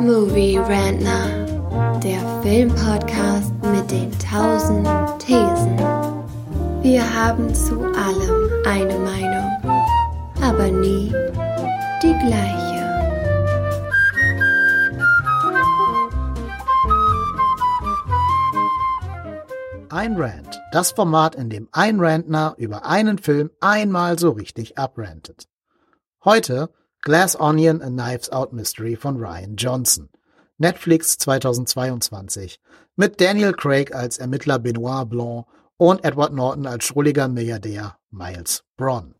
Movie Rantner, der Filmpodcast mit den tausend Thesen. Wir haben zu allem eine Meinung, aber nie die gleiche. Ein Rant, das Format, in dem ein Rantner über einen Film einmal so richtig abrantet. Heute Glass Onion, A Knives Out Mystery von Ryan Johnson. Netflix 2022. Mit Daniel Craig als Ermittler Benoit Blanc und Edward Norton als schrulliger Milliardär Miles Braun.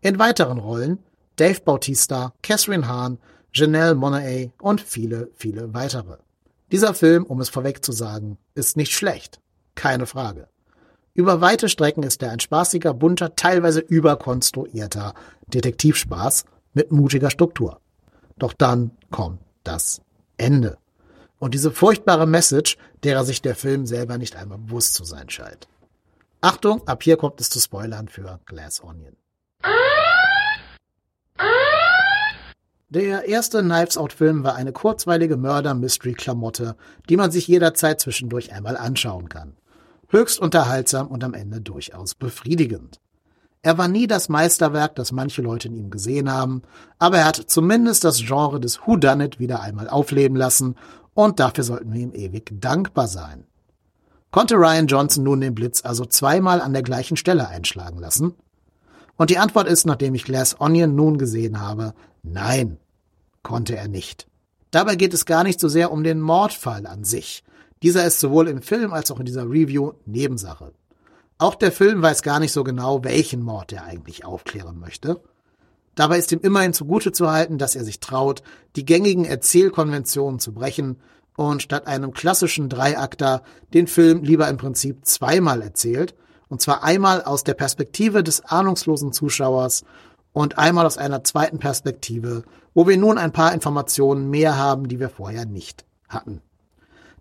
In weiteren Rollen Dave Bautista, Catherine Hahn, Janelle Monáe und viele, viele weitere. Dieser Film, um es vorweg zu sagen, ist nicht schlecht. Keine Frage. Über weite Strecken ist er ein spaßiger, bunter, teilweise überkonstruierter Detektivspaß mit mutiger Struktur. Doch dann kommt das Ende. Und diese furchtbare Message, derer sich der Film selber nicht einmal bewusst zu sein scheint. Achtung, ab hier kommt es zu Spoilern für Glass Onion. Der erste Knives Out Film war eine kurzweilige Mörder-Mystery-Klamotte, die man sich jederzeit zwischendurch einmal anschauen kann. Höchst unterhaltsam und am Ende durchaus befriedigend. Er war nie das Meisterwerk, das manche Leute in ihm gesehen haben, aber er hat zumindest das Genre des Whodunit wieder einmal aufleben lassen und dafür sollten wir ihm ewig dankbar sein. Konnte Ryan Johnson nun den Blitz also zweimal an der gleichen Stelle einschlagen lassen? Und die Antwort ist, nachdem ich Glass Onion nun gesehen habe, nein, konnte er nicht. Dabei geht es gar nicht so sehr um den Mordfall an sich. Dieser ist sowohl im Film als auch in dieser Review Nebensache. Auch der Film weiß gar nicht so genau, welchen Mord er eigentlich aufklären möchte. Dabei ist ihm immerhin zugute zu halten, dass er sich traut, die gängigen Erzählkonventionen zu brechen und statt einem klassischen Dreiakter den Film lieber im Prinzip zweimal erzählt, und zwar einmal aus der Perspektive des ahnungslosen Zuschauers und einmal aus einer zweiten Perspektive, wo wir nun ein paar Informationen mehr haben, die wir vorher nicht hatten.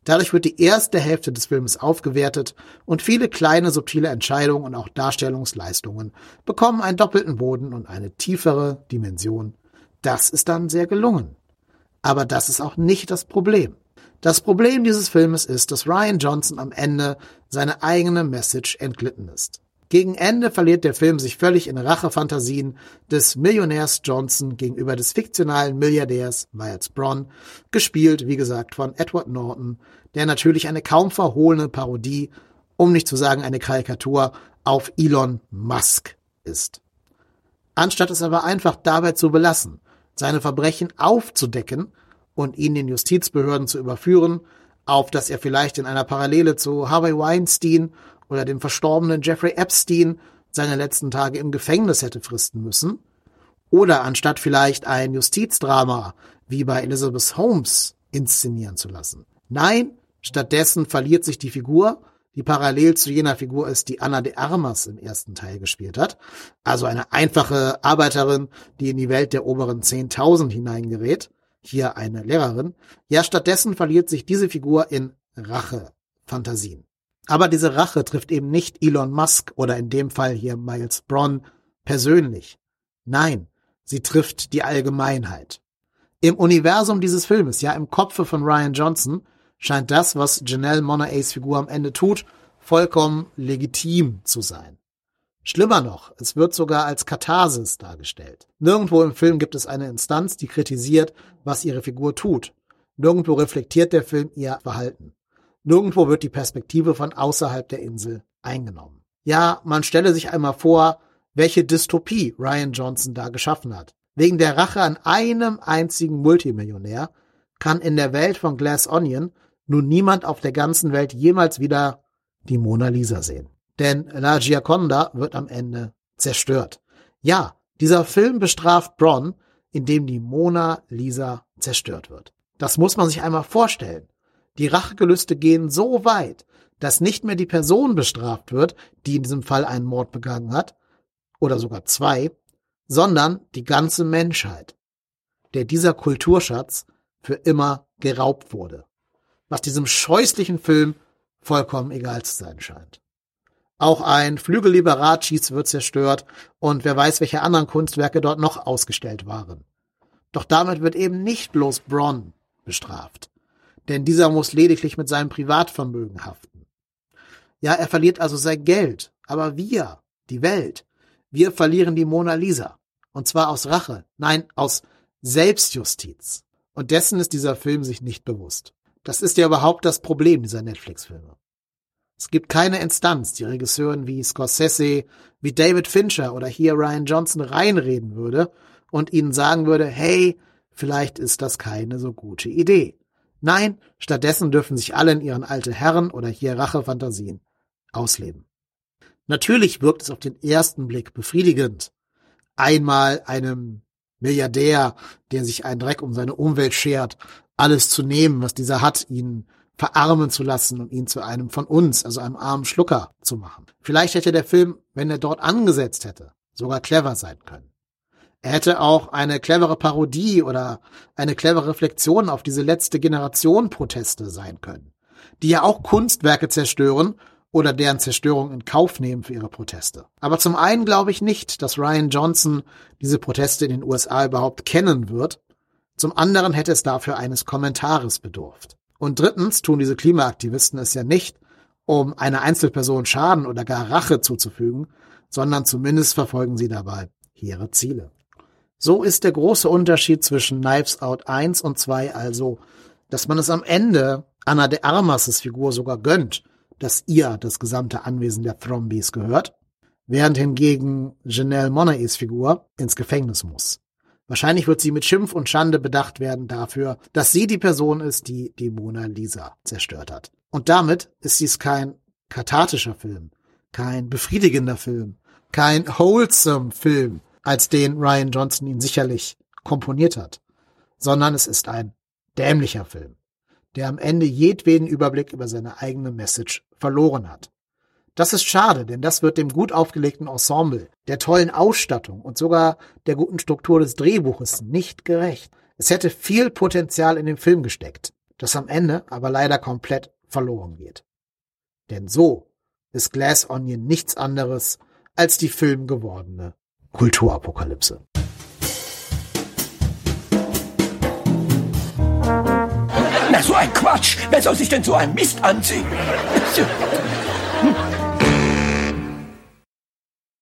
Dadurch wird die erste Hälfte des Films aufgewertet und viele kleine subtile Entscheidungen und auch Darstellungsleistungen bekommen einen doppelten Boden und eine tiefere Dimension. Das ist dann sehr gelungen. Aber das ist auch nicht das Problem. Das Problem dieses Filmes ist, dass Ryan Johnson am Ende seine eigene Message entglitten ist. Gegen Ende verliert der Film sich völlig in Rachefantasien des Millionärs Johnson gegenüber des fiktionalen Milliardärs Miles Braun, gespielt, wie gesagt, von Edward Norton, der natürlich eine kaum verhohlene Parodie, um nicht zu sagen eine Karikatur, auf Elon Musk ist. Anstatt es aber einfach dabei zu belassen, seine Verbrechen aufzudecken und ihn den Justizbehörden zu überführen, auf dass er vielleicht in einer Parallele zu Harvey Weinstein oder dem verstorbenen Jeffrey Epstein seine letzten Tage im Gefängnis hätte fristen müssen, oder anstatt vielleicht ein Justizdrama wie bei Elizabeth Holmes inszenieren zu lassen. Nein, stattdessen verliert sich die Figur, die parallel zu jener Figur ist, die Anna de Armas im ersten Teil gespielt hat. Also eine einfache Arbeiterin, die in die Welt der oberen 10.000 hineingerät. Hier eine Lehrerin. Ja, stattdessen verliert sich diese Figur in Rache-Fantasien. Aber diese Rache trifft eben nicht Elon Musk oder in dem Fall hier Miles Braun persönlich. Nein, sie trifft die Allgemeinheit. Im Universum dieses Filmes, ja im Kopfe von Ryan Johnson, scheint das, was Janelle Monáes Figur am Ende tut, vollkommen legitim zu sein. Schlimmer noch, es wird sogar als Katharsis dargestellt. Nirgendwo im Film gibt es eine Instanz, die kritisiert, was ihre Figur tut. Nirgendwo reflektiert der Film ihr Verhalten. Nirgendwo wird die Perspektive von außerhalb der Insel eingenommen. Ja, man stelle sich einmal vor, welche Dystopie Ryan Johnson da geschaffen hat. Wegen der Rache an einem einzigen Multimillionär kann in der Welt von Glass Onion nun niemand auf der ganzen Welt jemals wieder die Mona Lisa sehen. Denn La Gioconda wird am Ende zerstört. Ja, dieser Film bestraft Bronn, indem die Mona Lisa zerstört wird. Das muss man sich einmal vorstellen. Die Rachegelüste gehen so weit, dass nicht mehr die Person bestraft wird, die in diesem Fall einen Mord begangen hat, oder sogar zwei, sondern die ganze Menschheit, der dieser Kulturschatz für immer geraubt wurde, was diesem scheußlichen Film vollkommen egal zu sein scheint. Auch ein Flügel wird zerstört und wer weiß, welche anderen Kunstwerke dort noch ausgestellt waren. Doch damit wird eben nicht bloß Bronn bestraft. Denn dieser muss lediglich mit seinem Privatvermögen haften. Ja, er verliert also sein Geld, aber wir, die Welt, wir verlieren die Mona Lisa. Und zwar aus Rache, nein, aus Selbstjustiz. Und dessen ist dieser Film sich nicht bewusst. Das ist ja überhaupt das Problem dieser Netflix-Filme. Es gibt keine Instanz, die Regisseuren wie Scorsese, wie David Fincher oder hier Ryan Johnson reinreden würde und ihnen sagen würde, hey, vielleicht ist das keine so gute Idee. Nein, stattdessen dürfen sich alle in ihren alte Herren oder hier Rachefantasien ausleben. Natürlich wirkt es auf den ersten Blick befriedigend, einmal einem Milliardär, der sich einen Dreck um seine Umwelt schert, alles zu nehmen, was dieser hat, ihn verarmen zu lassen und ihn zu einem von uns, also einem armen Schlucker zu machen. Vielleicht hätte der Film, wenn er dort angesetzt hätte, sogar clever sein können. Er hätte auch eine clevere Parodie oder eine clevere Reflexion auf diese letzte Generation Proteste sein können, die ja auch Kunstwerke zerstören oder deren Zerstörung in Kauf nehmen für ihre Proteste. Aber zum einen glaube ich nicht, dass Ryan Johnson diese Proteste in den USA überhaupt kennen wird. Zum anderen hätte es dafür eines Kommentares bedurft. Und drittens tun diese Klimaaktivisten es ja nicht, um einer Einzelperson Schaden oder gar Rache zuzufügen, sondern zumindest verfolgen sie dabei ihre Ziele. So ist der große Unterschied zwischen Knives Out 1 und 2 also, dass man es am Ende Anna de Armas' Figur sogar gönnt, dass ihr das gesamte Anwesen der Thrombies gehört, während hingegen Janelle Monaes Figur ins Gefängnis muss. Wahrscheinlich wird sie mit Schimpf und Schande bedacht werden dafür, dass sie die Person ist, die die Mona Lisa zerstört hat. Und damit ist dies kein kathartischer Film, kein befriedigender Film, kein wholesome Film, als den Ryan Johnson ihn sicherlich komponiert hat, sondern es ist ein dämlicher Film, der am Ende jedweden Überblick über seine eigene Message verloren hat. Das ist schade, denn das wird dem gut aufgelegten Ensemble, der tollen Ausstattung und sogar der guten Struktur des Drehbuches nicht gerecht. Es hätte viel Potenzial in den Film gesteckt, das am Ende aber leider komplett verloren geht. Denn so ist Glass Onion nichts anderes als die filmgewordene Kulturapokalypse. Na, so ein Quatsch! Wer soll sich denn so ein Mist anziehen?